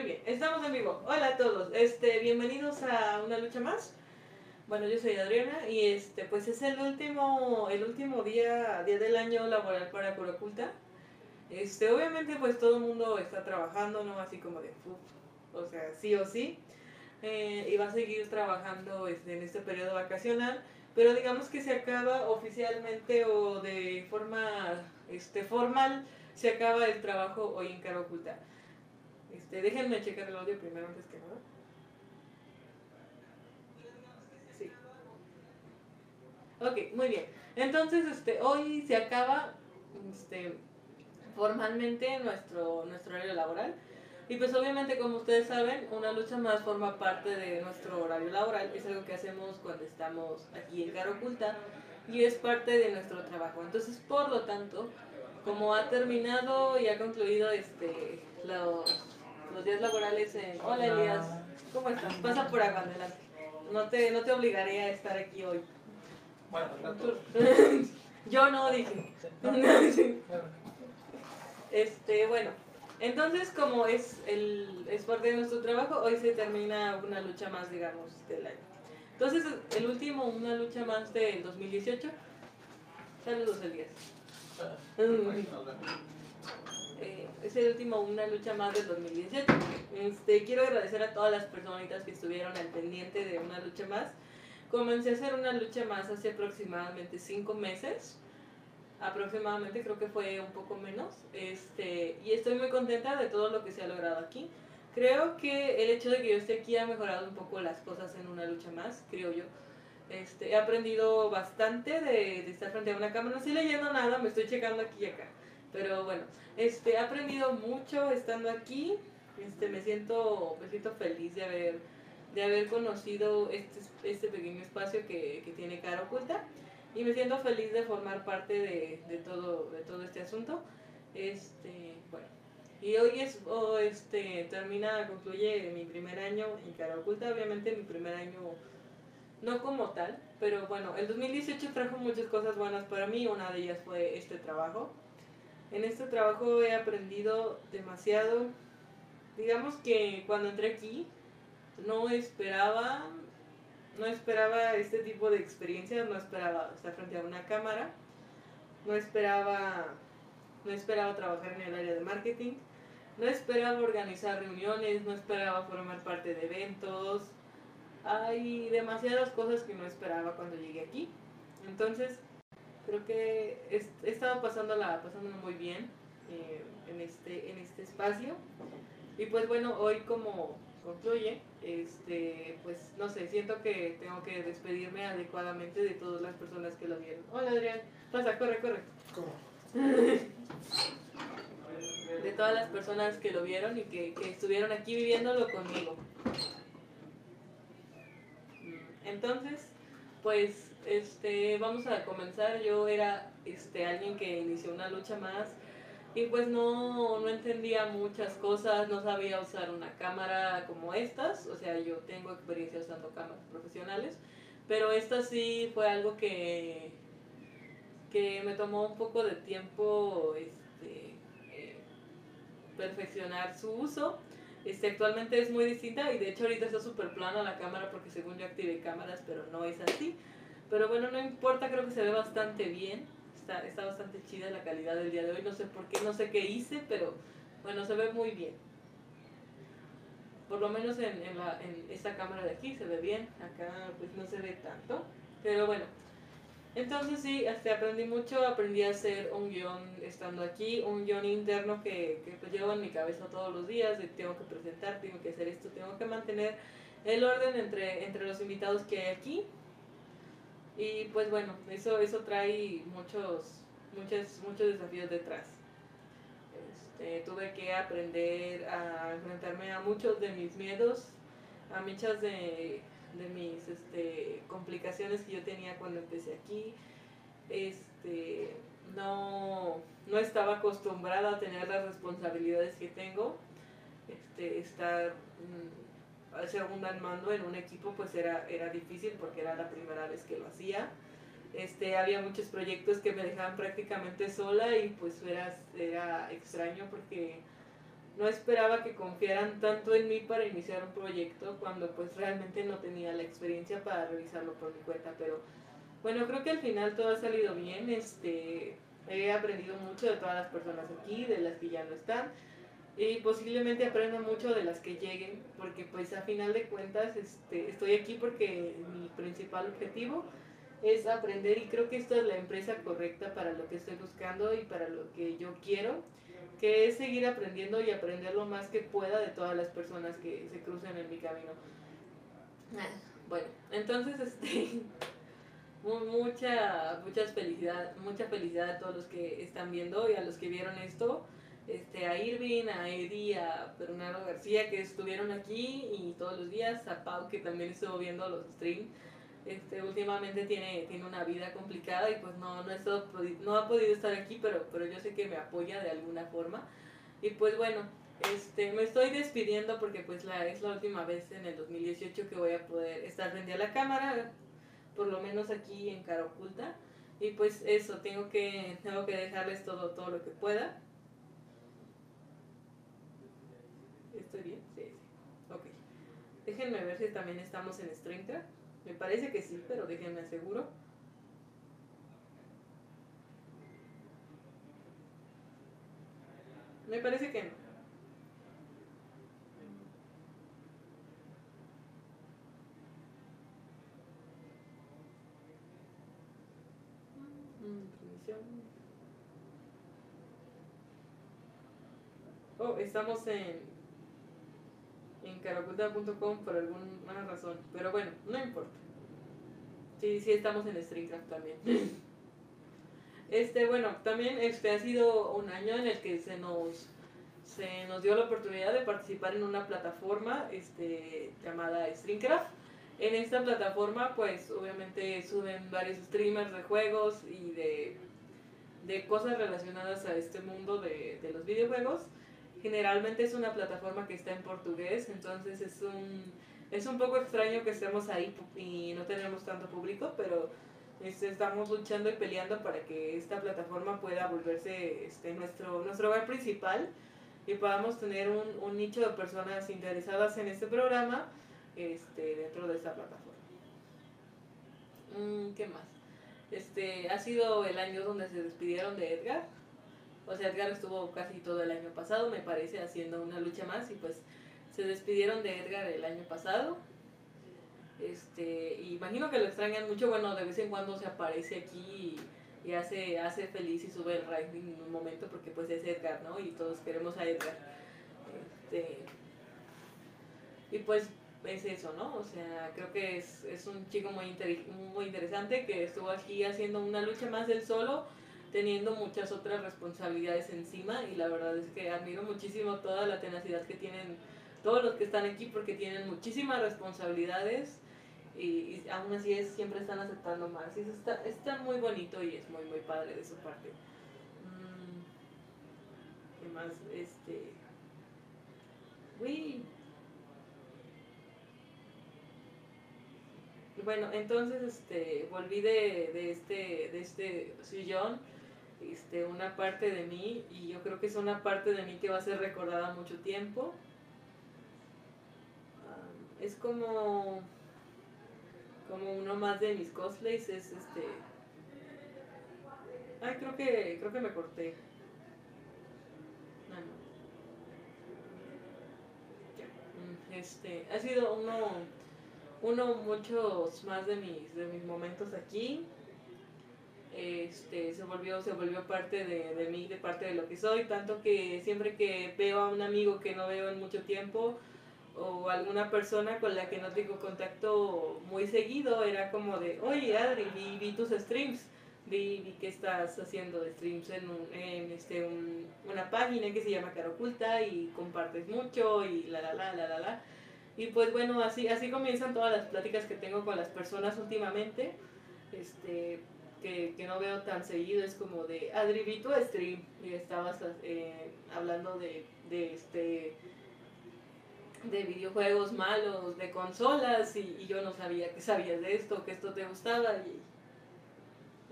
Muy bien, estamos en vivo. Hola a todos. Este, bienvenidos a una lucha más. Bueno, yo soy Adriana y este, pues es el último, el último día, día del año laboral para Cura Oculta. Este, obviamente, pues todo el mundo está trabajando, ¿no? Así como de, uf, o sea, sí o sí. Eh, y va a seguir trabajando este, en este periodo vacacional, pero digamos que se acaba oficialmente o de forma este, formal, se acaba el trabajo hoy en Cara Oculta. Este, déjenme checar el audio primero antes que nada. Sí. Ok, muy bien. Entonces, este, hoy se acaba este, formalmente nuestro, nuestro horario laboral. Y pues obviamente, como ustedes saben, una lucha más forma parte de nuestro horario laboral. Es algo que hacemos cuando estamos aquí en Cara Oculta y es parte de nuestro trabajo. Entonces, por lo tanto, como ha terminado y ha concluido este, los, los días laborales en... Hola Elías, ¿cómo estás? Pasa por acá, adelante. No te, no te obligaré a estar aquí hoy. Bueno, tanto. Yo no dije. Este, bueno, entonces como es el es parte de nuestro trabajo, hoy se termina una lucha más, digamos, del año. Entonces, el último, una lucha más del 2018. Saludos, Elías. Eh, es el último, una lucha más del 2018. Este, quiero agradecer a todas las personitas que estuvieron al pendiente de una lucha más. Comencé a hacer una lucha más hace aproximadamente cinco meses. Aproximadamente, creo que fue un poco menos. Este, y estoy muy contenta de todo lo que se ha logrado aquí. Creo que el hecho de que yo esté aquí ha mejorado un poco las cosas en una lucha más, creo yo. Este, he aprendido bastante de, de estar frente a una cámara. No estoy leyendo nada, me estoy checando aquí y acá. Pero bueno, este, he aprendido mucho estando aquí. Este, me siento, me siento feliz de haber, de haber conocido este, este pequeño espacio que, que tiene cara oculta. Y me siento feliz de formar parte de, de todo, de todo este asunto. Este, bueno, y hoy es, oh, este, termina, concluye mi primer año en cara oculta. Obviamente mi primer año no como tal, pero bueno, el 2018 trajo muchas cosas buenas para mí. Una de ellas fue este trabajo. En este trabajo he aprendido demasiado. Digamos que cuando entré aquí no esperaba, no esperaba este tipo de experiencias, no esperaba estar frente a una cámara, no esperaba, no esperaba trabajar en el área de marketing, no esperaba organizar reuniones, no esperaba formar parte de eventos. Hay demasiadas cosas que no esperaba cuando llegué aquí. Entonces, creo que he estado pasándola, pasándola muy bien eh, en, este, en este espacio. Y pues bueno, hoy como concluye, este, pues no sé, siento que tengo que despedirme adecuadamente de todas las personas que lo vieron. Hola Adrián, pasa, corre, corre. ¿Cómo? De todas las personas que lo vieron y que, que estuvieron aquí viviéndolo conmigo. Entonces, pues este, vamos a comenzar. Yo era este, alguien que inició una lucha más y pues no, no entendía muchas cosas, no sabía usar una cámara como estas, o sea, yo tengo experiencia usando cámaras profesionales, pero esta sí fue algo que, que me tomó un poco de tiempo este, eh, perfeccionar su uso. Este, actualmente es muy distinta y de hecho ahorita está súper plana la cámara porque según yo activé cámaras, pero no es así. Pero bueno, no importa, creo que se ve bastante bien. Está, está bastante chida la calidad del día de hoy. No sé por qué, no sé qué hice, pero bueno, se ve muy bien. Por lo menos en, en, la, en esta cámara de aquí se ve bien. Acá pues no se ve tanto. Pero bueno. Entonces sí, este, aprendí mucho, aprendí a hacer un guion estando aquí, un guion interno que, que pues llevo en mi cabeza todos los días, tengo que presentar, tengo que hacer esto, tengo que mantener el orden entre, entre los invitados que hay aquí y pues bueno, eso, eso trae muchos, muchos, muchos desafíos detrás. Este, tuve que aprender a enfrentarme a muchos de mis miedos, a muchas de, de mis este, complicaciones que yo tenía cuando empecé aquí. Este, no, no estaba acostumbrada a tener las responsabilidades que tengo. Este, estar mm, al mando en un equipo pues era, era difícil porque era la primera vez que lo hacía. Este, había muchos proyectos que me dejaban prácticamente sola y pues era, era extraño porque no esperaba que confiaran tanto en mí para iniciar un proyecto cuando pues realmente no tenía la experiencia para realizarlo por mi cuenta, pero bueno, creo que al final todo ha salido bien, este, he aprendido mucho de todas las personas aquí, de las que ya no están, y posiblemente aprenda mucho de las que lleguen, porque pues a final de cuentas este, estoy aquí porque mi principal objetivo es aprender y creo que esta es la empresa correcta para lo que estoy buscando y para lo que yo quiero que es seguir aprendiendo y aprender lo más que pueda de todas las personas que se crucen en mi camino. Ah, bueno, entonces este mucha felicidad, mucha felicidad a todos los que están viendo y a los que vieron esto, este a Irving, a Eddie, a Bernardo García que estuvieron aquí y todos los días, a Pau que también estuvo viendo los streams este, últimamente tiene, tiene una vida complicada y pues no, no, no ha podido estar aquí, pero, pero yo sé que me apoya de alguna forma. Y pues bueno, este, me estoy despidiendo porque pues la, es la última vez en el 2018 que voy a poder estar frente a la cámara, por lo menos aquí en cara oculta. Y pues eso, tengo que, tengo que dejarles todo, todo lo que pueda. ¿Estoy bien? Sí, sí. Ok. Déjenme ver si también estamos en StreamCraft. Me parece que sí, pero déjenme aseguro. Me parece que no. Oh, estamos en en por alguna razón. Pero bueno, no importa. Sí, sí estamos en StreamCraft también. Este, bueno, también este ha sido un año en el que se nos se nos dio la oportunidad de participar en una plataforma este, llamada StreamCraft. En esta plataforma, pues obviamente suben varios streamers de juegos y de, de cosas relacionadas a este mundo de, de los videojuegos. Generalmente es una plataforma que está en portugués, entonces es un, es un poco extraño que estemos ahí y no tenemos tanto público, pero este, estamos luchando y peleando para que esta plataforma pueda volverse este, nuestro, nuestro hogar principal y podamos tener un, nicho de personas interesadas en este programa este, dentro de esta plataforma. Mm, ¿Qué más? Este, ha sido el año donde se despidieron de Edgar o sea, Edgar estuvo casi todo el año pasado, me parece, haciendo una lucha más y pues se despidieron de Edgar el año pasado. Este, imagino que lo extrañan mucho, bueno, de vez en cuando se aparece aquí y, hace, hace feliz y sube el ranking en un momento porque pues es Edgar, ¿no? Y todos queremos a Edgar. Este, y pues es eso, ¿no? O sea, creo que es, es un chico muy, muy interesante que estuvo aquí haciendo una lucha más del solo teniendo muchas otras responsabilidades encima y la verdad es que admiro muchísimo toda la tenacidad que tienen todos los que están aquí porque tienen muchísimas responsabilidades y, aún así es, siempre están aceptando más y eso está, está muy bonito y es muy muy padre de su parte. Mm, ¿Qué más? Este... Uy. Bueno, entonces este, volví de, de, este, de este sillón este, una parte de mí y yo creo que es una parte de mí que va a ser recordada mucho tiempo. Ah, es como como uno más de mis cosplays es este ay creo que creo que me corté. Ah, mm, este ha sido uno uno muchos más de mis de mis momentos aquí este, se volvió, se volvió parte de, de, mí, de parte de lo que soy, tanto que siempre que veo a un amigo que no veo en mucho tiempo o alguna persona con la que no tengo contacto muy seguido, era como de, oye Adri, vi, tus streams, vi, vi, que estás haciendo streams en, un, en este, un, una página que se llama Cara Oculta y compartes mucho y la la la la la la. Y pues bueno, así, así comienzan todas las pláticas que tengo con las personas últimamente. Este, que, que, no veo tan seguido es como de Adri vi tu stream y estabas eh, hablando de, de este de videojuegos malos, de consolas y, y, yo no sabía que sabías de esto, que esto te gustaba y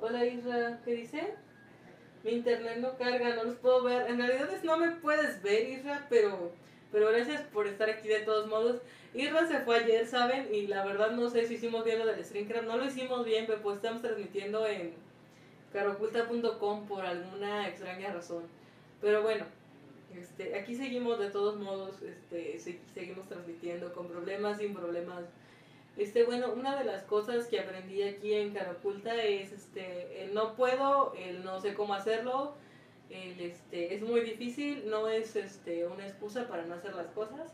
hola Isra, ¿qué dice? mi internet no carga, no los puedo ver. En realidad es no me puedes ver, Isra, pero, pero gracias por estar aquí de todos modos. Isra se fue ayer, ¿saben? Y la verdad no sé si hicimos bien lo del Streamcraft. No lo hicimos bien, pero pues estamos transmitiendo en caroculta.com por alguna extraña razón. Pero bueno, este, aquí seguimos de todos modos, este, seguimos transmitiendo con problemas, sin problemas. Este, bueno, una de las cosas que aprendí aquí en Caraculta es, este, el no puedo, el no sé cómo hacerlo, el, este, es muy difícil, no es, este, una excusa para no hacer las cosas.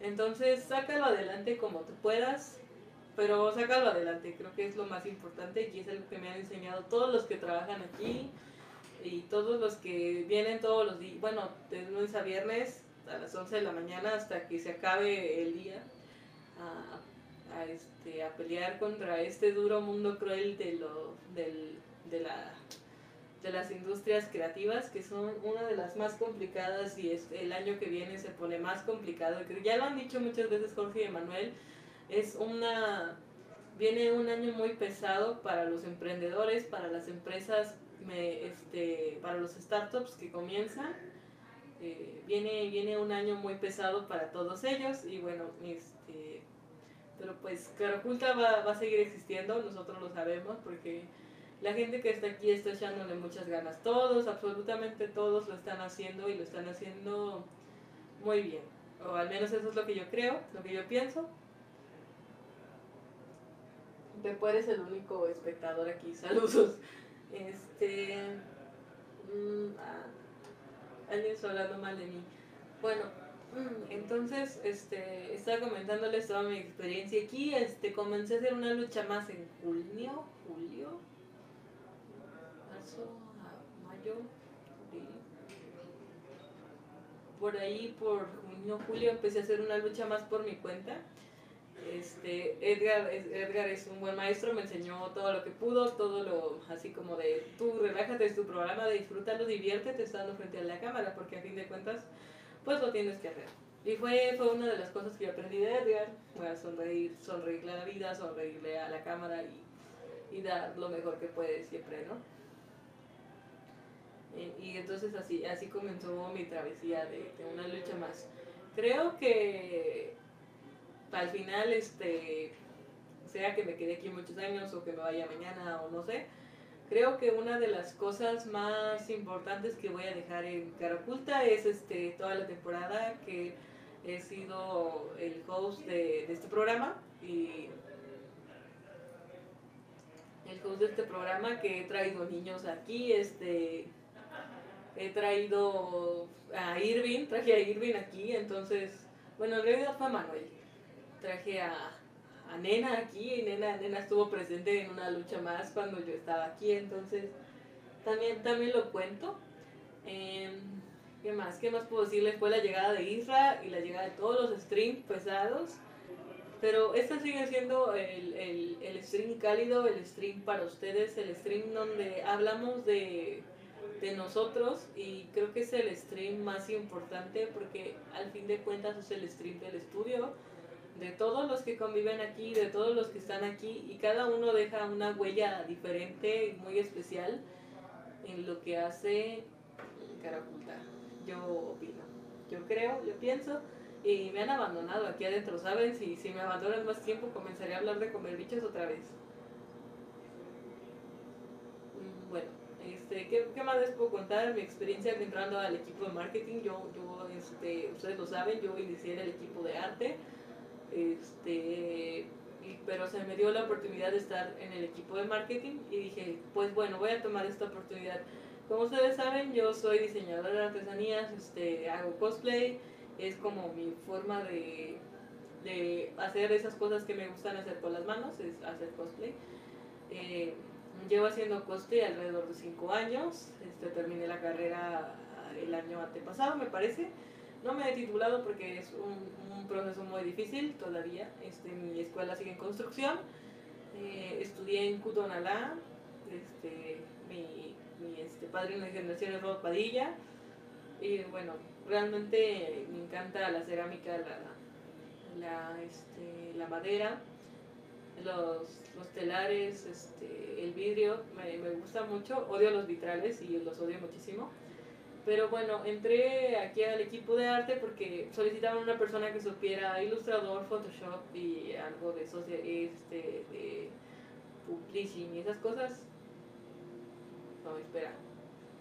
Entonces, sácalo adelante como tú puedas, pero sácalo adelante, creo que es lo más importante y es algo que me han enseñado todos los que trabajan aquí y todos los que vienen todos los días, bueno, de lunes a viernes a las 11 de la mañana hasta que se acabe el día a, este, a pelear contra este duro mundo cruel de, lo, del, de, la, de las industrias creativas que son una de las más complicadas y es, el año que viene se pone más complicado. Ya lo han dicho muchas veces Jorge y Emanuel, es una viene un año muy pesado para los emprendedores, para las empresas me, este, para los startups que comienzan. Eh, viene, viene un año muy pesado para todos ellos y bueno, este, pero pues Caraculta va, va a seguir existiendo, nosotros lo sabemos porque la gente que está aquí está echándole muchas ganas. Todos, absolutamente todos lo están haciendo y lo están haciendo muy bien. O al menos eso es lo que yo creo, lo que yo pienso. Después eres el único espectador aquí. Saludos. Este. Mm, ah, alguien está hablando mal de mí. Bueno, mm, entonces, este, estaba comentándoles toda mi experiencia aquí. Este, comencé a hacer una lucha más en junio, julio, Por ahí, por junio, julio, empecé a hacer una lucha más por mi cuenta este, Edgar, Edgar es un buen maestro, me enseñó todo lo que pudo, todo lo así como de tú relájate, es tu programa, disfrútalo, diviértete estando frente a la cámara, porque a fin de cuentas, pues lo tienes que hacer. Y fue, fue una de las cosas que yo aprendí de Edgar, a sonreír, sonreírle a la vida, sonreírle a la cámara y, y dar lo mejor que puedes siempre, ¿no? Y, y, entonces así, así comenzó mi travesía de, de una lucha más. Creo que al final, este, sea que me quede aquí muchos años o que me vaya mañana o no sé, creo que una de las cosas más importantes que voy a dejar en Caraculta es este, toda la temporada que he sido el host de, de este programa y el host de este programa que he traído niños aquí, este he traído a Irving, traje a Irving aquí, entonces, bueno, en realidad fue Manuel, traje a, a Nena aquí y Nena, Nena estuvo presente en una lucha más cuando yo estaba aquí, entonces también, también lo cuento. Em, ¿Qué más? ¿Qué más puedo decirles? Fue la llegada de Isra y la llegada de todos los streams pesados. Pero este sigue siendo el, el, el stream cálido, el stream para ustedes, el stream donde hablamos de, de nosotros y creo que es el stream más importante porque al fin de cuentas es el stream del estudio de todos los que conviven aquí, de todos los que están aquí, y cada uno deja una huella diferente y muy especial en lo que hace Caraculta. Yo opino, yo creo, yo pienso, y me han abandonado aquí adentro, ¿saben? Si, si me abandonan más tiempo, comenzaré a hablar de comer bichos otra vez. Mm, bueno, este, ¿qué, ¿qué, más les puedo contar? Mi experiencia entrando al equipo de marketing, yo, yo este, ustedes lo saben, yo inicié en el equipo de arte este, pero se me dio la oportunidad de estar en el equipo de marketing y dije, pues bueno, voy a tomar esta oportunidad. Como ustedes saben, yo soy diseñadora de artesanías, este, hago cosplay, es como mi forma de, de hacer esas cosas que me gustan hacer con las manos, es hacer cosplay. Llevo haciendo cosplay alrededor de 5 años, este, terminé la carrera el año antepasado, me parece. No me he titulado porque es un, proceso muy difícil todavía. Este, mi escuela sigue en construcción. Eh, estudié en Cutonalá. Este, mi, mi este, padre de generación es Rob Padilla. Y bueno, realmente me encanta la cerámica, la, la, este, la madera. Los, los telares, este, el vidrio, me, me gusta mucho. Odio los vitrales y los odio muchísimo. Pero bueno, entré aquí al equipo de arte porque solicitaban una persona que supiera ilustrador, Photoshop y algo de esos de, este, de publishing y esas cosas. No, espera.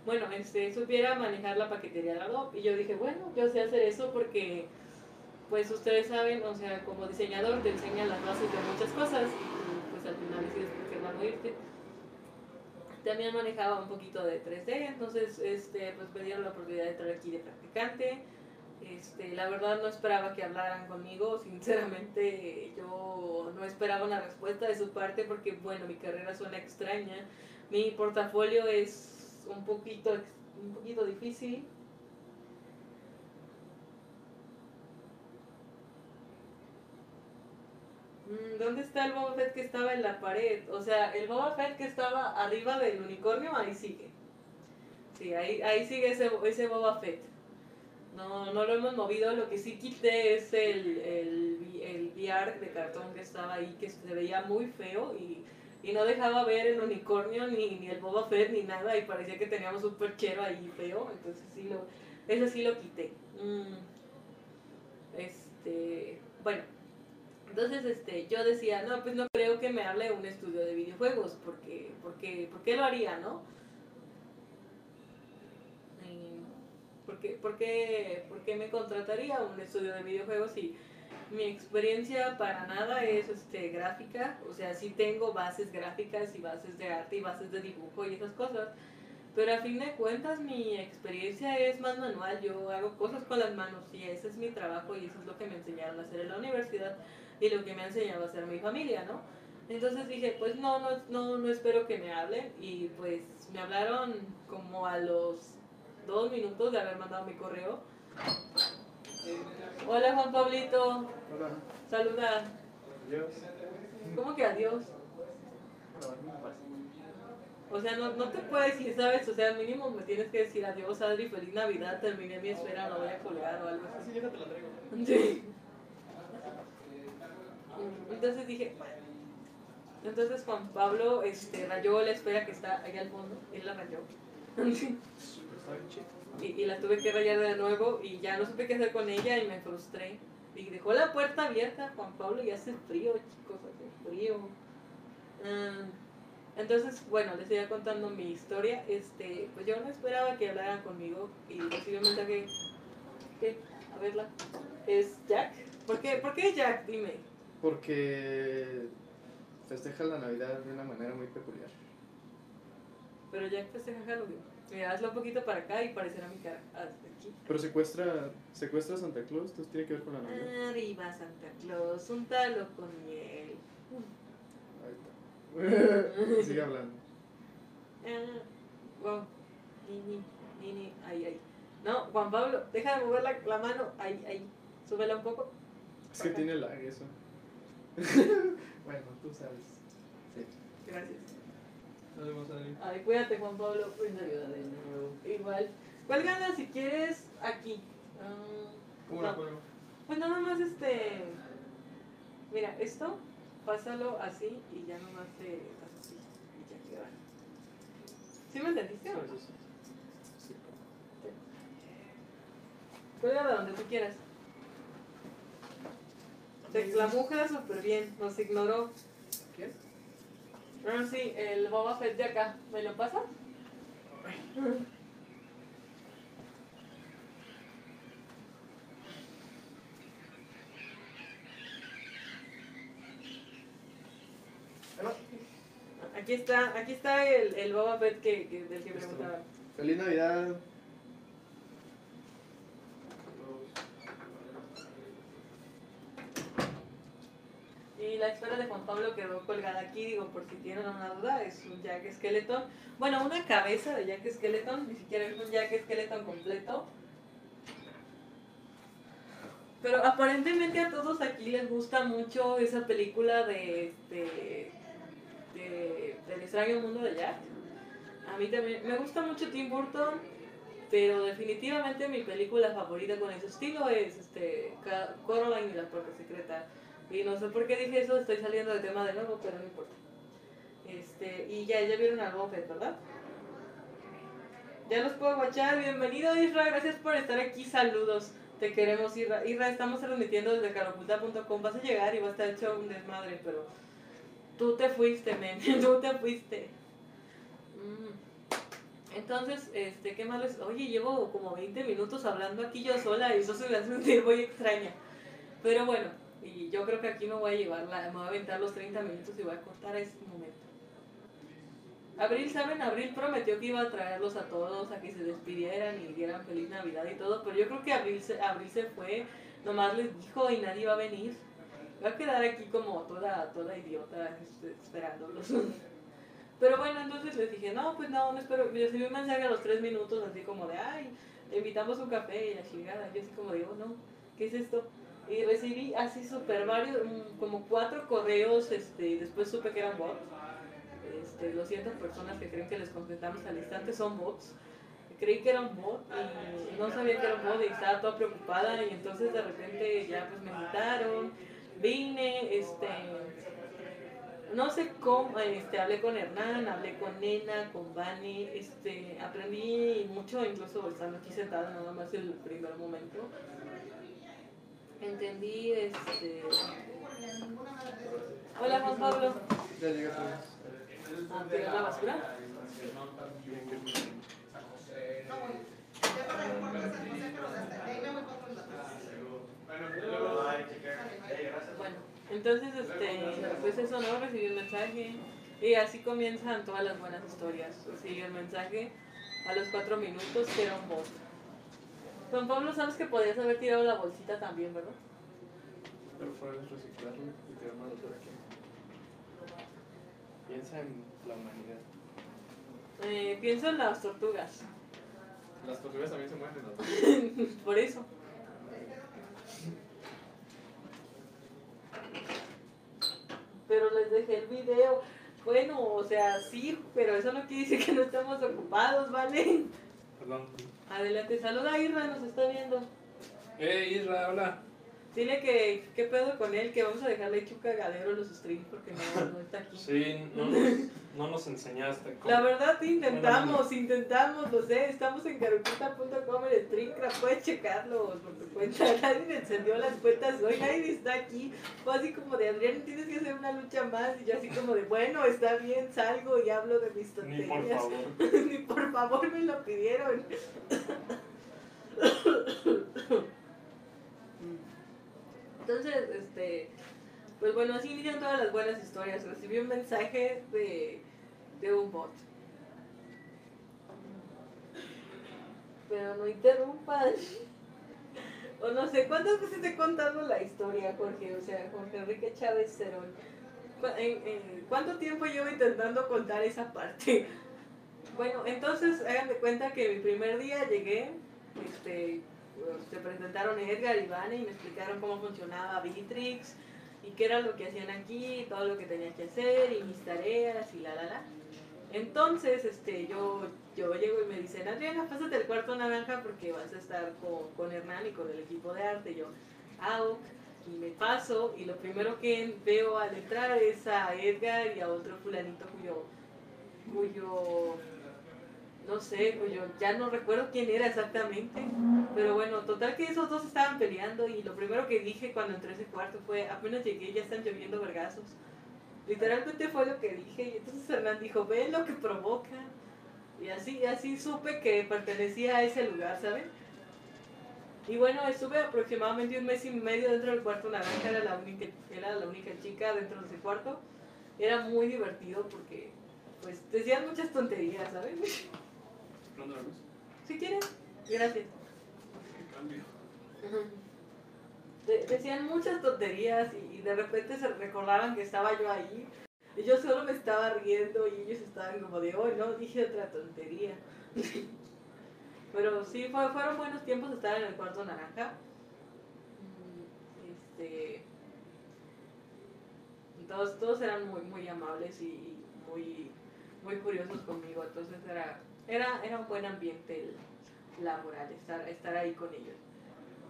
Bueno, este, supiera manejar la paquetería de Adobe. Y yo dije, bueno, yo sé hacer eso porque, pues ustedes saben, o sea, como diseñador te enseñan las bases de muchas cosas y pues al final decides por qué van a irte también manejaba un poquito de 3D, entonces este, pues me dieron la oportunidad de entrar aquí de practicante. Este, la verdad no esperaba que hablaran conmigo, sinceramente yo no esperaba una respuesta de su parte porque bueno, mi carrera suena extraña, mi portafolio es un poquito, un poquito difícil, Mm, ¿Dónde está el Boba Fett que estaba en la pared? O sea, el Boba Fett que estaba arriba del unicornio, ahí sigue. Sí, ahí, ahí sigue ese, ese Boba Fett. No, no lo hemos movido, lo que sí quité es el, el, el VR de cartón que estaba ahí, que se veía muy feo y, y no dejaba ver el unicornio ni, ni el Boba Fett ni nada y parecía que teníamos un perchero ahí feo, entonces sí lo, eso sí lo quité. Mm, este, bueno, entonces, este, yo decía, no, pues no creo que me hable un estudio de videojuegos, porque, porque, ¿por qué lo haría, no? Porque, ¿por, qué, ¿Por me contrataría un estudio de videojuegos si mi experiencia para nada es este, gráfica? O sea, sí tengo bases gráficas y bases de arte y bases de dibujo y esas cosas, pero a fin de cuentas mi experiencia es más manual, yo hago cosas con las manos y ese es mi trabajo y eso es lo que me enseñaron a hacer en la universidad y lo que me ha enseñado a hacer mi familia, ¿no? Entonces dije, pues no, no, no, no espero que me hablen y pues me hablaron como a los dos minutos de haber mandado mi correo. Hola Juan Pablito. Hola. Saluda. Adiós. ¿Cómo que adiós? O sea, no, no te puedes decir, ¿sabes? O sea, mínimo me tienes que decir adiós, Adri, feliz Navidad, terminé mi esfera, no voy a colgar o algo así. Sí, yo te la traigo. Sí. Entonces dije, bueno. Entonces Juan Pablo este, rayó la esfera que está allá al fondo, él la rayó. y, y la tuve que rayar de nuevo y ya no supe qué hacer con ella y me frustré. Y dejó la puerta abierta, Juan Pablo, y hace frío, chicos, hace frío. Ah, entonces, bueno, les iba contando mi historia. Este, pues yo no esperaba que hablaran conmigo y recibí un mensaje. ¿Qué? A verla. ¿Es Jack? ¿Por qué, ¿Por qué Jack? Dime. Porque festeja la Navidad de una manera muy peculiar. Pero Jack festeja Halloween. Mira, hazlo un poquito para acá y parecerá mi cara. Hasta aquí. Pero secuestra, secuestra a Santa Claus, entonces tiene que ver con la Navidad. Arriba Santa Claus, un talo con miel. Ahí está. Sigue hablando. Ah, wow. Nini, nini, ahí, ahí. No, Juan Pablo, deja de mover la, la mano. Ahí, ahí. Súbela un poco. Es que tiene lag eso. bueno, tú sabes. Sí. Gracias. Nos vemos, Adri. Ay, cuídate, Juan Pablo. Pues ayuda de nuevo. Igual. Cuélgala si quieres aquí. Ah, ¿Cómo no. la pongo? Pues nada más este. Mira, esto, pásalo así y ya nomás te das así. Y ya queda. ¿Sí me entendiste? Sí, sí, sí. Cuélgala donde tú quieras. Se la mujer súper bien, nos ignoró. ¿Quién? Ah, sí, el Boba Fett de acá. ¿Me lo pasa? Aquí está, aquí está el, el Boba Fett que, que- del que preguntaba. Feliz Navidad. Y la esfera de Juan Pablo quedó colgada aquí, digo, por si tienen una duda, es un Jack Skeleton. Bueno, una cabeza de Jack Skeleton, ni siquiera es un Jack Skeleton completo. Pero aparentemente a todos aquí les gusta mucho esa película de, de, de- del extraño mundo de Jack. A mí también me gusta mucho Tim Burton, pero definitivamente mi película favorita con ese estilo es este, Ca- Coraline y la puerta secreta. Y no sé por qué dije eso, estoy saliendo de tema de nuevo, pero no importa. Este, y ya, ya vieron al Buffett, ¿verdad? Ya los puedo guachar. Bienvenido, Isra. Gracias por estar aquí. Saludos. Te queremos, Isra. Isra, estamos transmitiendo desde caroculta.com. Vas a llegar y va a estar hecho un desmadre, pero tú te fuiste, men. tú te fuiste. Mm. Entonces, este, ¿qué más les...? Oye, llevo como 20 minutos hablando aquí yo sola y eso se me hace sentir muy extraña. Pero bueno, y yo creo que aquí me voy a llevar, la, me voy a aventar los 30 minutos y voy a cortar este momento. Abril, ¿saben? Abril prometió que iba a traerlos a todos, a que se despidieran y dieran feliz Navidad y todo, pero yo creo que Abril se, Abril se fue, nomás les dijo y nadie va a venir. Voy a quedar aquí como toda, toda idiota este, esperándolos. Pero bueno, entonces les dije, no, pues no, no espero. Me recibí un mensaje a los tres minutos, así como de, ay, te invitamos un café y la chingada. Yo así como digo, no, ¿qué es esto? Y recibí así súper varios, mm, como cuatro correos, este, después supe que eran bots. Este, 200 personas que creen que les contestamos al instante son bots. Creí que era un bot y no sabía que era un bot y estaba toda preocupada y entonces de repente ya pues me invitaron, vine, este, no sé cómo, este, hablé con Hernán, hablé con Nena, con Vani, este, aprendí mucho incluso estando aquí sentada nada más el primer momento. Entendí, este... Hola Juan Pablo. Ya llegaste. ¿A tirar la basura? Bueno, entonces, este, pues eso, ¿no? Recibí un mensaje y así comienzan todas las buenas historias. Recibí el mensaje a los cuatro minutos que era un bot. Juan Pablo, sabes que podías haber tirado la bolsita también, ¿verdad? Pero puedes reciclarlo y tirarlo por aquí. Piensa en la humanidad. Eh, pienso en las tortugas. Las tortugas también se mueren, ¿no? Por eso. Pero les dejé el video. Bueno, o sea, sí, pero eso no quiere decir que no estemos ocupados, ¿vale? Perdón. Adelante, saluda a Irra, nos está viendo. ¡Eh, Isra, hola! Dile que, ¿qué pedo con él? Que vamos a dejarle hecho un cagadero a los streams porque no, no está aquí. Sí, no nos, no nos enseñaste cómo. La verdad, intentamos, intentamos, lo sé, estamos en caruquita.com el streamcraft, puedes checarlo por tu cuenta. Nadie me encendió las cuentas hoy, nadie está aquí. Fue así como de, Adrián, tienes que hacer una lucha más. Y yo así como de, bueno, está bien, salgo y hablo de mis Ni por tonterías. favor. Ni por favor me lo pidieron. Entonces, este, pues bueno, así inician todas las buenas historias. Recibí un mensaje de, de un bot. Pero no interrumpan. O no sé, ¿cuántas veces te he contado la historia, Jorge? O sea, Jorge Enrique Chávez Cerón. ¿Cu- en- en- ¿Cuánto tiempo llevo intentando contar esa parte? Bueno, entonces hagan de cuenta que mi primer día llegué, este, se presentaron Edgar y Vane y me explicaron cómo funcionaba Bitrix y qué era lo que hacían aquí, todo lo que tenía que hacer y mis tareas y la la la. Entonces, este, yo, yo llego y me dicen, Adriana, pásate al cuarto naranja porque vas a estar con, con Hernán y con el equipo de arte. Yo, ah, y me paso y lo primero que veo al entrar es a Edgar y a otro fulanito cuyo, cuyo no sé, cuyo ya no recuerdo quién era exactamente, pero bueno, total que esos dos estaban peleando y lo primero que dije cuando entré a ese cuarto fue, apenas llegué ya están lloviendo vergazos. Literalmente fue lo que dije y entonces Hernán dijo, ven lo que provoca. Y así, así supe que pertenecía a ese lugar, ¿saben? Y bueno, estuve aproximadamente un mes y medio dentro del cuarto naranja, era la única, era la única chica dentro de ese cuarto. Era muy divertido porque pues decían muchas tonterías, ¿saben? Prendo la luz. Si quieren, gracias. En cambio. De- decían muchas tonterías y, y de repente se recordaban que estaba yo ahí. Y yo solo me estaba riendo y ellos estaban como de, oh, no, dije otra tontería. Pero sí, fue- fueron buenos tiempos estar en el cuarto naranja. Mm, Este, todos, todos eran muy, muy amables y muy, muy curiosos conmigo. Entonces era, era, era un buen ambiente laboral, estar, estar ahí con ellos.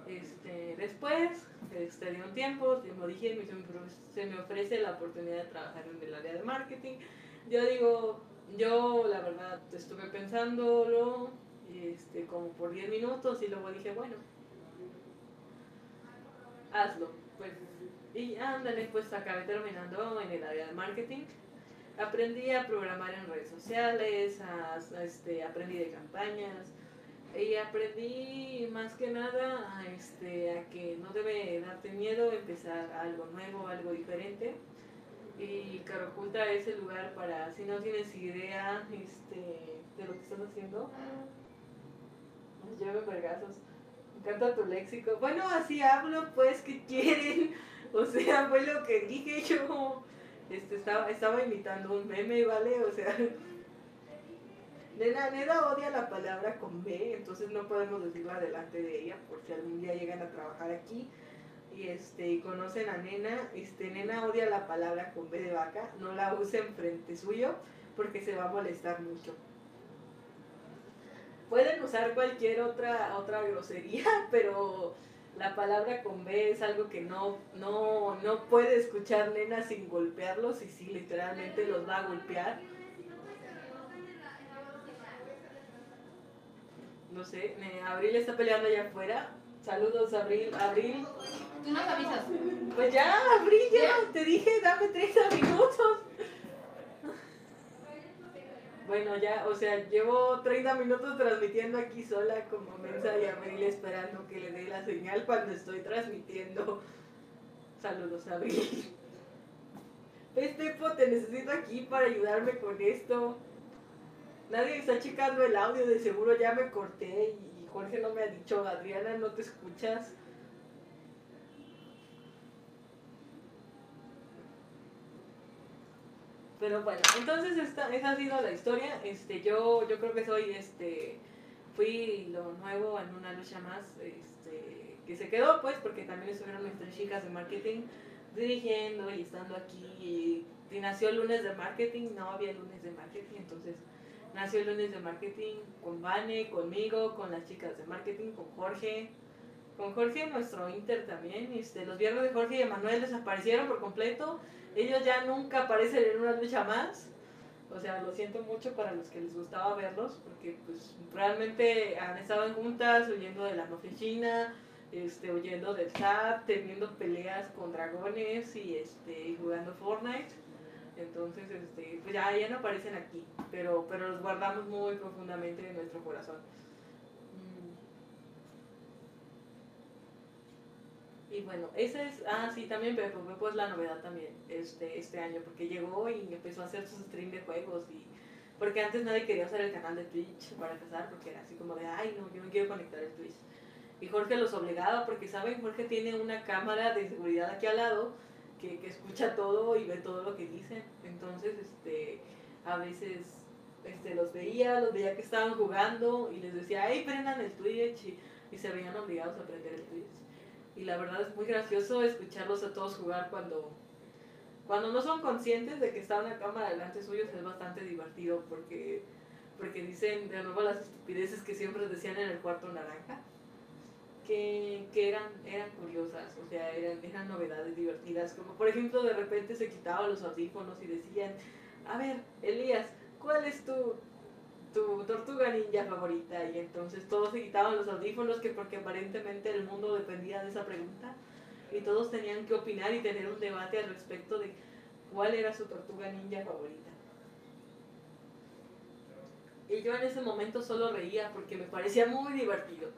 Este, después, este, de un tiempo, como dije, se me ofrece la oportunidad de trabajar en el área de marketing. Yo digo, yo la verdad estuve pensándolo este, como por 10 minutos y luego dije, bueno, hazlo. Pues, y ándale, pues acabé terminando en el área de marketing. Aprendí a programar en redes sociales, a, este, aprendí de campañas y aprendí más que nada a, este, a que no debe darte miedo empezar algo nuevo, algo diferente. Y Caraculta es el lugar para, si no tienes idea este, de lo que estás haciendo, nos vergazos. Me encanta tu léxico. Bueno, así hablo, pues, ¿qué quieren? O sea, fue lo que dije yo. Este, estaba, estaba imitando un meme, ¿vale? O sea, Nena, Nena odia la palabra con B, entonces no podemos decirla delante de ella por si algún día llegan a trabajar aquí y este y conocen a Nena, este Nena odia la palabra con B de vaca, no la usen frente suyo porque se va a molestar mucho. Pueden usar cualquier otra otra grosería, pero la palabra con B es algo que no, no, no puede escuchar Nena sin golpearlos y sí, literalmente los va a golpear. No sé, Abril está peleando allá afuera. Saludos, Abril. Abril, Tú nos avisas. pues ya, Abril, ya te dije, dame 30 minutos. Bueno, ya, o sea, llevo 30 minutos transmitiendo aquí sola como mensa y Abril esperando que le dé la señal cuando estoy transmitiendo. Saludos, Abril. Este po, te necesito aquí para ayudarme con esto. Nadie está checando el audio, de seguro ya me corté y Jorge no me ha dicho, Adriana, no te escuchas. Pero bueno, entonces esta, esa ha sido la historia. Este, yo, yo creo que soy, este, fui lo nuevo en una lucha más, este, que se quedó pues, porque también estuvieron nuestras chicas de marketing dirigiendo y estando aquí. Y, nació el lunes de marketing, no había lunes de marketing, entonces nació el lunes de marketing con Vane, conmigo, con las chicas de marketing, con Jorge. Con Jorge, nuestro Inter también. Este, los viernes de Jorge y Emanuel desaparecieron por completo. Ellos ya nunca aparecen en una lucha más. O sea, lo siento mucho para los que les gustaba verlos, porque pues realmente han estado juntas, huyendo de la oficina, este, huyendo del SAT, teniendo peleas con dragones y este, jugando Fortnite. Entonces, este, pues ya, ya no aparecen aquí, pero, pero los guardamos muy profundamente en nuestro corazón. Mm. Y bueno, esa es, ah sí, también Pepo, Pepo es la novedad también este, este año, porque llegó y empezó a hacer sus streams de juegos y porque antes nadie quería usar el canal de Twitch para empezar, porque era así como de, ay no, yo no quiero conectar el Twitch. Y Jorge los obligaba, porque saben, Jorge tiene una cámara de seguridad aquí al lado que, que escucha todo y ve todo lo que dicen. Entonces, este, a veces este, los veía, los veía que estaban jugando y les decía, hey, prendan el Twitch y, se veían obligados a aprender el Twitch. Y la verdad es muy gracioso escucharlos a todos jugar cuando, cuando no son conscientes de que está una cámara delante suyo, es bastante divertido porque, porque dicen de nuevo las estupideces que siempre decían en el cuarto naranja. Que, que eran, eran curiosas, o sea, eran, eran novedades divertidas, como por ejemplo de repente se quitaban los audífonos y decían, a ver, Elías, ¿cuál es tu, tu tortuga ninja favorita? Y entonces todos se quitaban los audífonos que porque aparentemente el mundo dependía de esa pregunta y todos tenían que opinar y tener un debate al respecto de cuál era su tortuga ninja favorita. Y yo en ese momento solo reía porque me parecía muy divertido.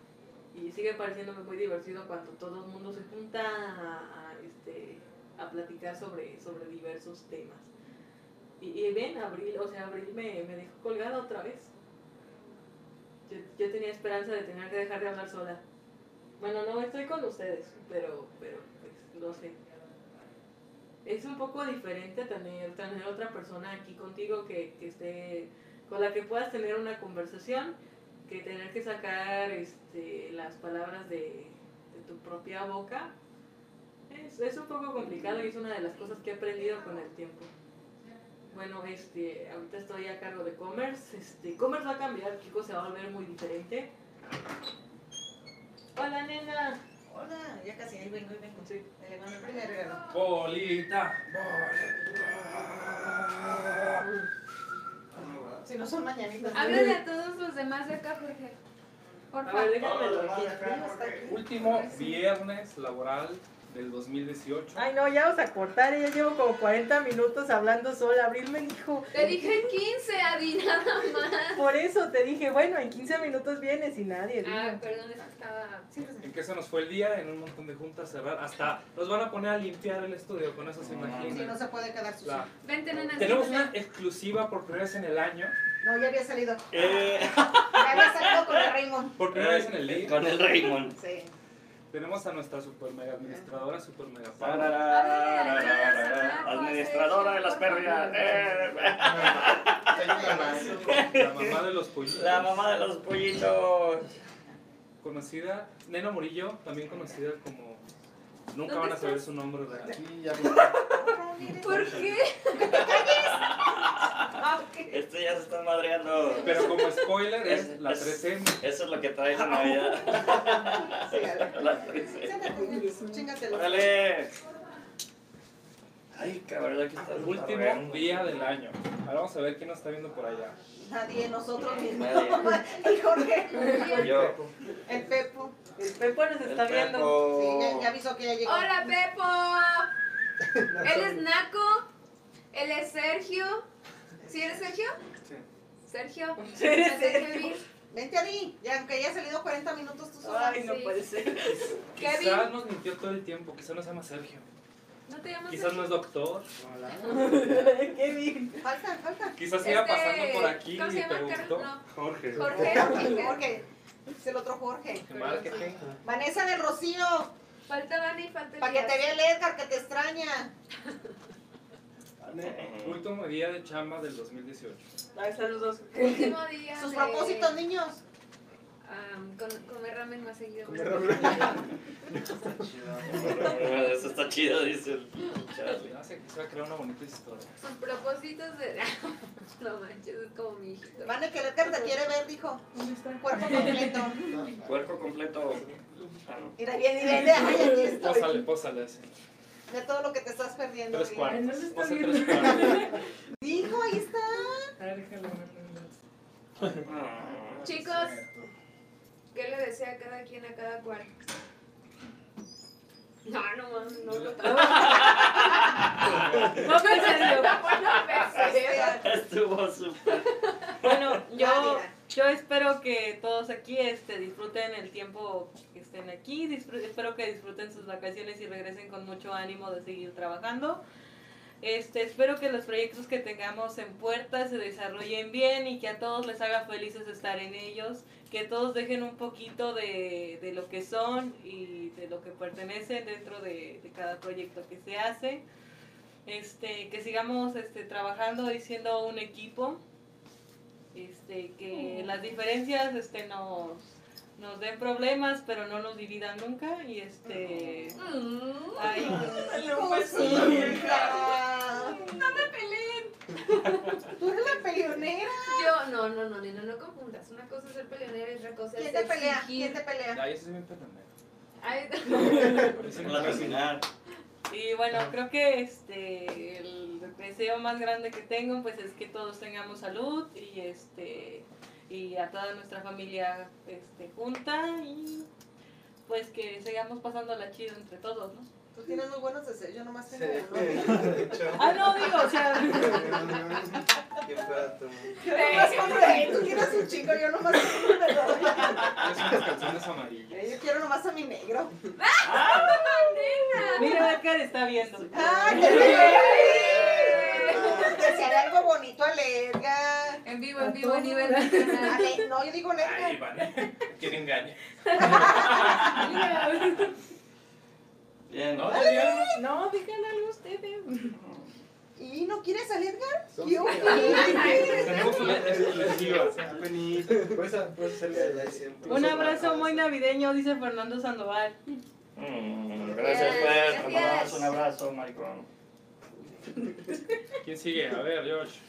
Y sigue pareciéndome muy divertido cuando todo el mundo se junta a, a, este, a platicar sobre, sobre diversos temas. Y, y ven, Abril, o sea, Abril me, me dejó colgada otra vez. Yo, yo tenía esperanza de tener que dejar de hablar sola. Bueno, no estoy con ustedes, pero, pero pues, no sé. Es un poco diferente tener, tener otra persona aquí contigo que, que esté, con la que puedas tener una conversación, que tener que sacar este, las palabras de, de tu propia boca. Es, es un poco complicado y es una de las cosas que he aprendido con el tiempo. Bueno, este, ahorita estoy a cargo de Commerce. Este, Commerce va a cambiar, chicos, se va a volver muy diferente. Hola, nena. Ahí vengo, ahí vengo. Sí. Eh, bueno, el primer regalo. Bolita. Si no son mañanitas. Háblale a todos los demás de acá, Jorge. Por A ver, favor. Último viernes laboral del 2018. Ay, no, ya vamos a cortar. Ya llevo como 40 minutos hablando sola. Abril me dijo. Te dije 15, Adi, nada más. Por eso te dije, bueno, en 15 minutos vienes y nadie. Ah, dijo. perdón, es que estaba... ¿En qué se nos fue el día? En un montón de juntas cerrar. Hasta nos van a poner a limpiar el estudio, con eso se Sí, imaginan. no se puede quedar sucio. La- Vente, nena. Tenemos una exclusiva por primera vez en el año. No, ya había salido. Eh, Ya había salido con el Raymond. Por primera vez en el día. con el Raymond. Sí. Tenemos a nuestra super mega administradora, super mega Administradora de las pérdidas. La mamá de los pollitos. La mamá de los pollitos. Conocida, Nena Murillo, también conocida como. Nunca ¿Dónde van a saber su nombre vi. ¿Por qué? Este ya se está madreando. Pero como spoiler es la 3M. Eso es lo que trae de Navidad. La 3M. Siéntate, chingatelo. Órale. Ay, cabrón, aquí está. Último día del año. Ahora vamos a ver quién nos está viendo por allá. Nadie, nosotros mismos. Nadie. Y Jorge. Yo. El Pepo. El Pepo nos El está viendo. Sí, ya, ya avisó que ya llegó. Hola, Pepo. Él es Naco. Él es Sergio. ¿Sí eres Sergio? Sí. Sergio. Sí, eres Sergio. Vente Adi. Ya, aunque haya salido 40 minutos tú sola. Ay, no Sí. puede ser. Quizás Kevin. nos mintió todo el tiempo, quizás no se llama Sergio. ¿No te llamas Quizás no es doctor. Hola. Bien. Falta, falta. Quizás iba Este, pasando por aquí ¿cómo y se llama? preguntó. Car- no. Jorge. Jorge. Jorge, Jorge. Es el otro Jorge. Qué marketing. Vanessa del Rocío. Falta Vani y falta Para que te vea el Edgar, que te extraña. Último día de chamba del 2018. Ahí están los dos. Último día. Sus de, propósitos, niños. con- comer ramen más seguido. Comer ramen. Eso está chido, dice el Charlie. Se quisiera crear una bonita historia. Sus propósitos de. no manches, es como mi hijito. Vane, que te quiere ver, dijo. Cuerpo completo. Cuerpo completo. Ah, no. Mira, bien, aquí estoy. Pósale, pósale así. De todo lo que te estás perdiendo. Tres cuartos. no se está tres cuartos. Dijo, ahí está. A ver, déjalo. Ah. Chicos, ¿qué le desea a cada quien a cada cual? No, no, no, no. Le- No, serio. Estuvo súper. Bueno, yo. Yo espero que todos aquí este, disfruten el tiempo que estén aquí. espero que disfruten sus vacaciones y regresen con mucho ánimo de seguir trabajando. Este, espero que los proyectos que tengamos en puerta se desarrollen bien y que a todos les haga felices estar en ellos, que todos dejen un poquito de, de lo que son y de lo que pertenecen dentro de, de cada proyecto que se hace. Este, que sigamos este, trabajando y siendo un equipo, este, que las diferencias este, nos, nos den problemas, pero no nos dividan nunca y este... ay, Cosita. No me peleen. Tú eres la peleonera. Yo, no, no, no, nena, no confundas. Una cosa es ser peleonera y otra cosa es ¿Quién te pelea? ¿Quién te pelea? Ahí se perdonero. Ay, La terminar. Y bueno, creo que este el deseo más grande que tengo pues es que todos tengamos salud y este y a toda nuestra familia este junta y pues que sigamos pasando la chido entre todos, ¿no? Tú tienes muy buenos deseos, yo nomás tengo. Ah, no, digo, o sea, Qué de tú tienes un chico, yo nomás de dos. Es unas calzones amarillas. Yo quiero nomás a mi negro. mira, Edgar está viendo. ¡Ay, qué! Desearé algo bonito a Edgar. en vivo, en vivo, a nivel No, yo digo Ay, Edgar. vale. ¿Quién engaña? Bien. No. No, díganle algo ustedes. ¿Y no Edgar? Son Yo felices. Tenemos una exclusiva. Puedes puedes hacerle de ahí siempre. Un abrazo muy navideño, dice Fernando Sandoval. Mm, Gracias, Fer. Te mandamos un abrazo, Maricón. ¿Quién sigue? A ver, George.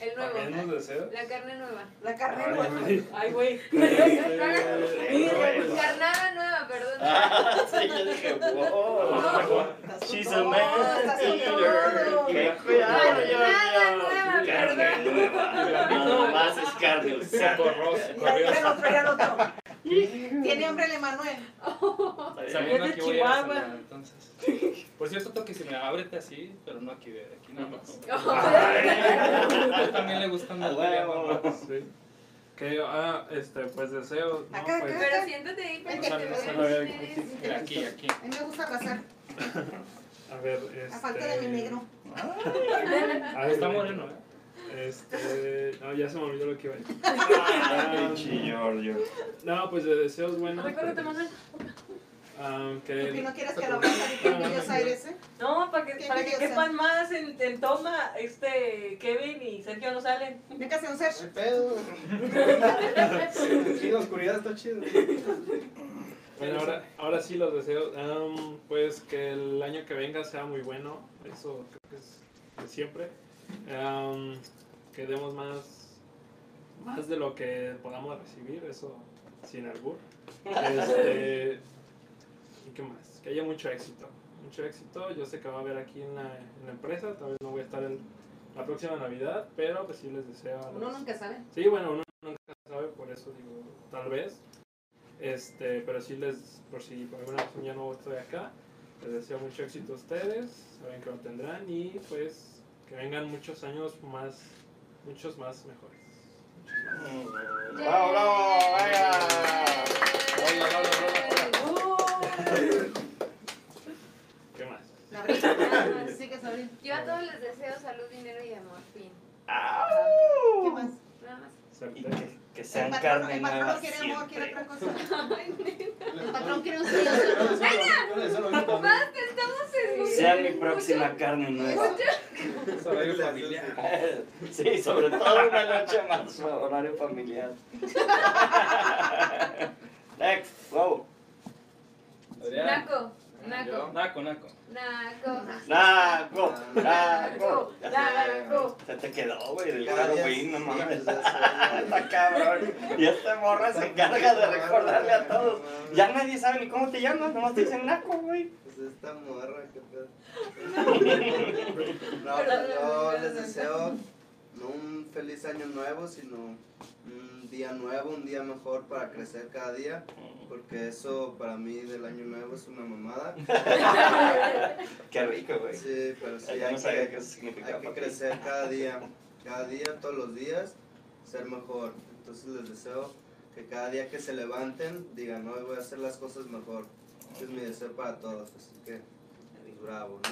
El ¿También nuevo. deseos? La carne nueva. La carne Ay, nueva. ay. Ay, güey. Carnada nueva, perdón. Ah, sí, yo dije, wow. She's a man todo. Qué cuidado, Carnada nueva, Georgia. Carne perdón. nueva. Nada más es carne se Mira, Tiene hambre el Emanuel. De aquí voy a cenar, entonces. Por cierto, Toki, si me ábrete así, pero no aquí, de aquí nada más. A él también le gustan A las Sí. Que, ah, este, pues deseo, ¿no? Acá, Pues, acá. Pero siéntate ahí para que te vean aquí, aquí. A mí me gusta abrazar, a ver, este... a falta de mi negro. Ay, Está moreno, ¿eh? Este, no, ya se me olvidó lo que iba a decir. Giorgio. No, pues de deseos buenos. Recuérdate, Manuel. ah, ¿Y que, no quieres que lo en Videos Aires? eh? No, para que, ¿Qué para que quepan más en, en toma, este Kevin y Sergio no salen. ¿Me casé un ser? No hay pedo. Sí, la oscuridad está chido. bueno, ahora, ahora sí los deseos. am, pues que el año que venga sea muy bueno. Eso creo que es de siempre. Am, que demos más, más de lo que podamos recibir. Eso sin albur. Este, ¿Y qué más? Que haya mucho éxito. Mucho éxito. Yo sé que va a haber aquí en la, en la empresa. Tal vez no voy a estar el- la próxima Navidad, pero pues sí les deseo a Uno los- nunca sabe. Sí, bueno, uno nunca sabe, por eso digo, tal vez. Este, pero sí les, por si por alguna razón ya no estoy acá, les deseo mucho éxito a ustedes, saben que lo tendrán y pues que vengan muchos años más, muchos más mejores. Muchos más. Bravo, bravo, venga. ¿Qué más? La risa. Sí que. Yo a todos les deseo salud, dinero y amor. Fin. ¿Qué más? Nada más. Que, El sean patrón, carne el patrón nueva quiere amor, quiere siempre. otra cosa. El patrón quiere un. Basta, Sea mi próxima carne nueva. Es horario familiar. Sí, sobre todo una noche más horario familiar. Next, go. Adrián. Naco, Naco, Naco, Naco. Naco. Naco, naco. Naco. Se te quedó, güey, del Gracias. Halloween, no mames. Está cabrón. Y esta morra se encarga de recordarle a todos. Ya nadie sabe ni cómo te llamas, nomás te dicen Naco, güey. Esta morra, qué pedo. No, pues yo les deseo no un feliz año nuevo, sino un día nuevo, un día mejor para crecer cada día. Porque eso para mí del año nuevo es una mamada. Qué rico, güey. Sí, pero sí hay no qué que, hay crecer cada día. Cada día, todos los días, ser mejor. Entonces les deseo que cada día que se levanten digan, hoy voy a hacer las cosas mejor. Ese es mi deseo para todos. Así que, pues, bravo, ¿no?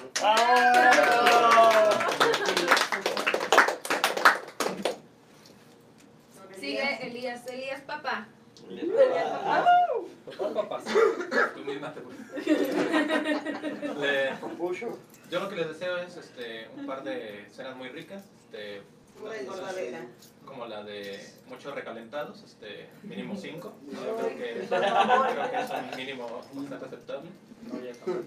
Sigue Elías, Elías papá. Papá, papás. Tú misma te Le-. Yo lo que les deseo es este, un par de cenas muy ricas, este. Como la de muchos recalentados, este, mínimo cinco. Yo creo que, creo que es un mínimo bastante aceptable.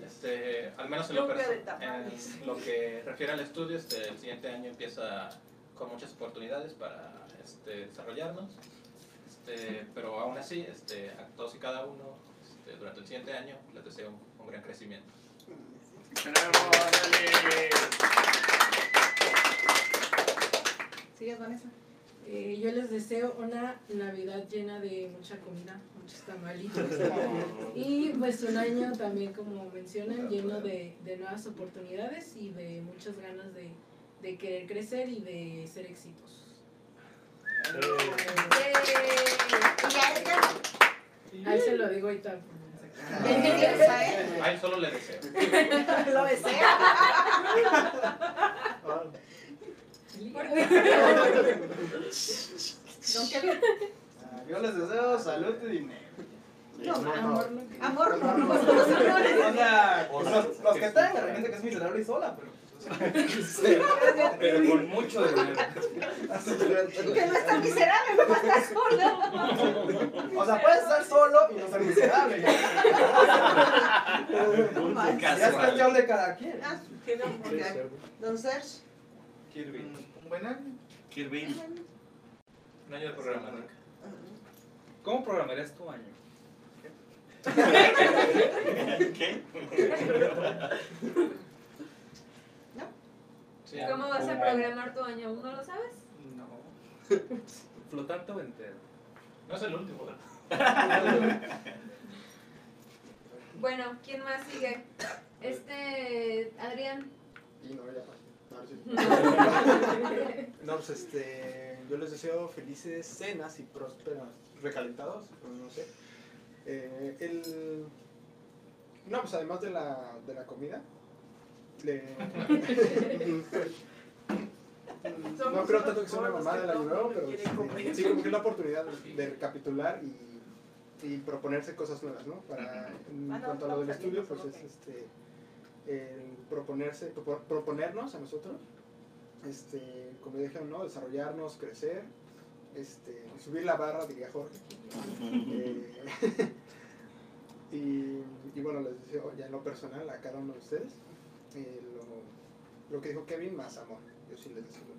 Este, al menos en lo, en lo que refiere al estudio, este, el siguiente año empieza con muchas oportunidades para este, desarrollarnos. Este, pero aún así, este, a todos y cada uno, este, durante el siguiente año, les deseo un, un gran crecimiento. ¿Sigues, Vanessa? Eh, yo les deseo una Navidad llena de mucha comida, muchos tamalitos. y pues un año también, como mencionan, lleno de, de nuevas oportunidades y de muchas ganas de, de querer crecer y de ser exitosos. A él se lo digo ahorita. A él solo le deseo. Lo desea. Don Kevin. Ah, Yo les deseo salud y dinero. No, Amor, no. Amor, no, no. O sea, los, que tengan, de repente que es miserable y sola, pero. Pero con mucho dinero. Que no está miserable, no está solo. O sea, puedes estar solo y no ser miserable. Ya, No manches. ya es cuestión de cada quien. Ah. Don Serge. Un buen año. Kirby. Un año de programática. ¿Cómo programarías tu año? ¿Qué? Sí, ¿Cómo vas a programar tu año? ¿Aún no lo sabes? No. ¿Flotante o entero? No es el último. Bueno, ¿quién más sigue? Este, Adrián. Y no, ya. No, pues este, yo les deseo felices cenas y prósperos recalentados, pues, no sé. Eh, el, no, pues además de la, de la comida, le- no creo tanto que sea una mamada del año nuevo, pero este, sí como que es la oportunidad de recapitular y, y proponerse cosas nuevas, ¿no? Para, en Ah, cuanto a lo del estudio, pues es este el proponerse, propo- proponernos a nosotros, este, como dijeron, ¿no? Desarrollarnos, crecer, este, subir la barra, diría Jorge. Eh, y, y bueno, les deseo ya en lo personal a cada uno de ustedes eh, lo, lo que dijo Kevin, más amor. Yo sí les deseo mucho.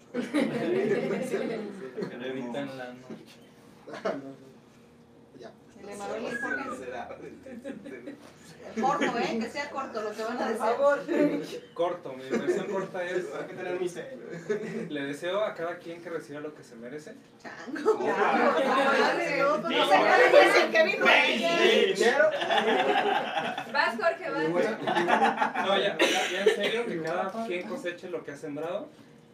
Que le evitan la noche. Ah, no, no. Ya. De Corto, ¿eh? Que sea corto lo que van a Por decir. favor. Corto, mi versión corta es. Hay que tener mi. Le deseo a cada quien que reciba lo que se merece. Chango. No, pues se puede decir que vino. Dinero. Vas, Jorge, vas. No, ya, ya, ya en serio, que cada quien coseche lo que ha sembrado,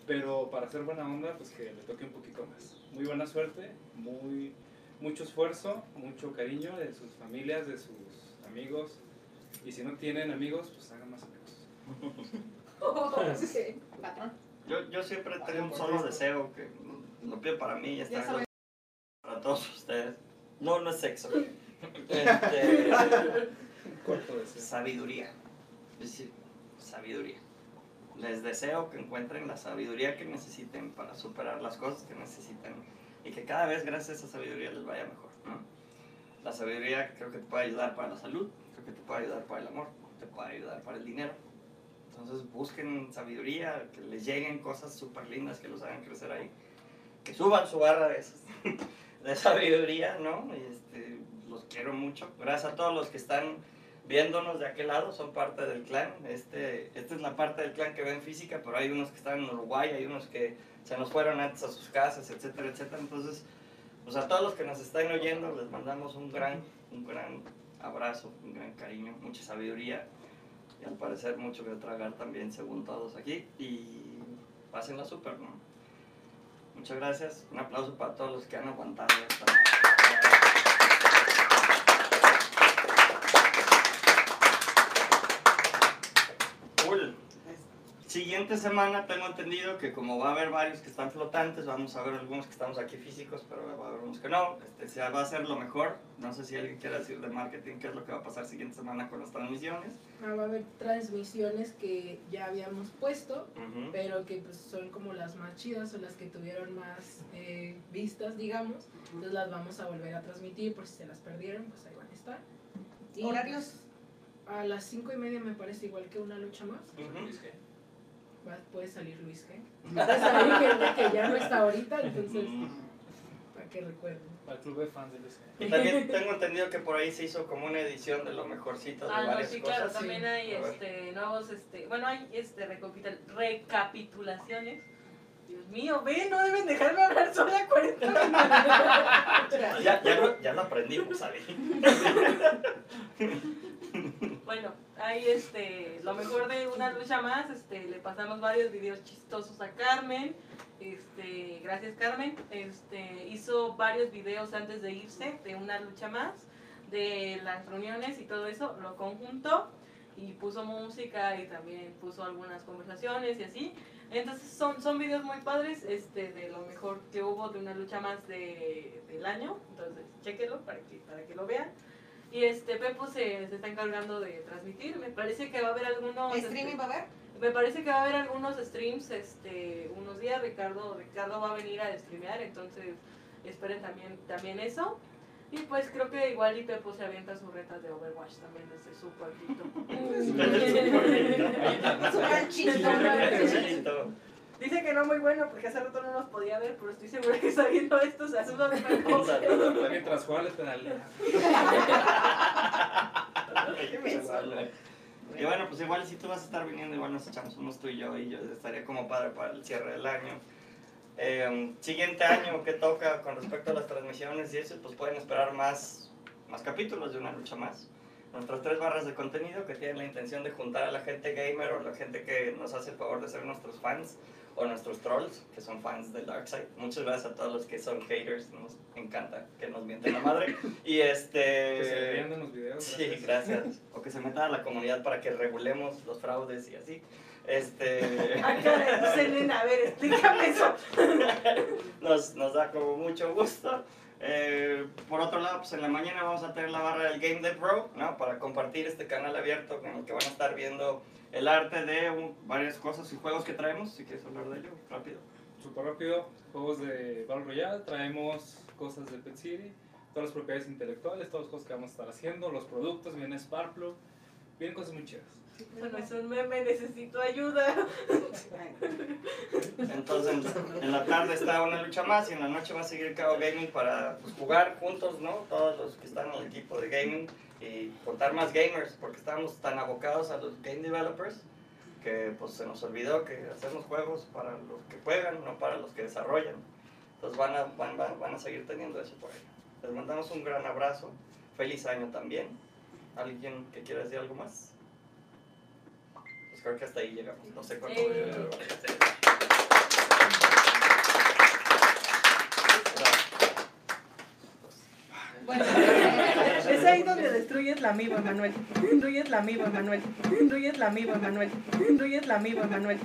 pero para hacer buena onda, pues que le toque un poquito más. Muy buena suerte, muy, mucho esfuerzo, mucho cariño de sus familias, de sus amigos. Y si no tienen amigos, pues hagan más amigos. Patrón. Yo, yo siempre tengo un solo deseo que lo pido para mí y ya Ya está. sabes. Para todos ustedes. No, no es sexo. Este, Corto deseo. sabiduría. Es decir, sabiduría. Les deseo que encuentren la sabiduría que necesiten para superar las cosas que necesiten y que cada vez gracias a esa sabiduría les vaya mejor. ¿no? La sabiduría creo que te puede ayudar para la salud, creo que te puede ayudar para el amor, te puede ayudar para el dinero. Entonces busquen sabiduría, que les lleguen cosas súper lindas que los hagan crecer ahí. Que suban su barra de, esas- de sabiduría, ¿no? Este, los quiero mucho. Gracias a todos los que están viéndonos de aquel lado, son parte del clan. Este, esta es la parte del clan que ven física, pero hay unos que están en Uruguay, hay unos que se nos fueron antes a sus casas, etcétera, etcétera. Entonces, pues a todos los que nos están oyendo, les mandamos un gran, un gran abrazo, un gran cariño, mucha sabiduría y al parecer mucho que tragar también, según todos aquí. Y pásenla súper, ¿no? Muchas gracias. Un aplauso para todos los que han aguantado esta. Siguiente semana tengo entendido que como va a haber varios que están flotantes, vamos a ver algunos que estamos aquí físicos, pero va a haber unos que no. Este, se va a hacer lo mejor. No sé si alguien quiere decir de marketing qué es lo que va a pasar siguiente semana con las transmisiones. Ah, va a haber transmisiones que ya habíamos puesto, Ujú. pero que pues son como las más chidas o las que tuvieron más eh, vistas, digamos. Entonces las vamos a volver a transmitir por si se las perdieron, pues ahí van a estar. Y, ¿Horarios? pues, a las cinco y media me parece igual que una lucha más. Luis G. Va- puede salir Luis G. Puede salir gente que ya no está ahorita, entonces para que recuerden. Al club de fans del SG. Y también tengo entendido que por ahí se hizo como una edición de lo mejorcito de Ah, no, varias sí, claro, también sí. hay este, nuevos, este, bueno, hay este, recapitul- recapitulaciones. Dios mío, ve, no deben dejarme hablar sola 40 minutos. Ya, ya, lo, ya lo aprendimos, ¿sabes? Bueno, hay este, lo mejor de una lucha más, este, le pasamos varios videos chistosos a Carmen, este, gracias Carmen, este, hizo varios videos antes de irse de una lucha más, de las reuniones y todo eso, lo conjuntó y puso música y también puso algunas conversaciones y así. Entonces son, son videos muy padres este, de lo mejor que hubo de una lucha más de, del año. Entonces, chéquelo para que, para que lo vean. Y este Pepo se, se está encargando de transmitir. Me parece que va a haber algunos. ¿Streaming este, va a haber? me parece que va a haber algunos streams este, unos días. Ricardo, Ricardo va a venir a streamear, entonces esperen también, también eso. Y pues creo que igual y Pepo se avienta sus retas de Overwatch también desde su pueblito. Su ranchito. Dice que no muy bueno porque hace rato no nos podía ver, pero estoy segura que está viendo esto, se asusta un poco. Mientras juega le pedalea. Y bueno, pues igual si tú vas a estar viniendo, igual nos echamos unos tú y yo y yo estaría como padre para el cierre del año. Eh, siguiente año que toca con respecto a las transmisiones y eso, pues pueden esperar más, más capítulos de una lucha más. Nuestras tres barras de contenido que tienen la intención de juntar a la gente gamer o la gente que nos hace el favor de ser nuestros fans o nuestros trolls, que son fans del Darkseid. Muchas gracias a todos los que son haters, nos encanta que nos mienten la madre. Y este... Que se rían de los videos. Sí, gracias. O que se metan a la comunidad para que regulemos los fraudes y así. Este... Ah, caray, no sé, nena, a ver, explícame eso. nos, nos da como mucho gusto. Eh, por otro lado, pues en la mañana vamos a tener la barra del Game Dev Bro, ¿no? Para compartir este canal abierto en el que van a estar viendo el arte de un- varias cosas y juegos que traemos. Si quieres hablar de ello, rápido. Súper rápido, juegos de Battle Royale, traemos cosas de Pet City, todas las propiedades intelectuales, todas las cosas que vamos a estar haciendo, los productos, viene Sparkplug, vienen cosas muy chidas. Bueno, es un meme, necesito ayuda. Entonces, en la tarde está una lucha más y en la noche va a seguir Cabo Gaming para pues, jugar juntos, ¿no? Todos los que están en el equipo de gaming y contar más gamers, porque estamos tan abocados a los game developers que pues se nos olvidó que hacemos juegos para los que juegan, no para los que desarrollan. Entonces van a, van, van, van a seguir teniendo eso por ahí. Les mandamos un gran abrazo. Feliz año también. ¿Alguien que quiera decir algo más? Pues creo que hasta ahí llegamos. No sé cuánto. Eh. Bueno, Es ahí donde destruyes la amigo, Emanuel. Destruyes la amigo, Emanuel. Destruyes la amigo, Emanuel. Destruyes la amigo, Emanuel.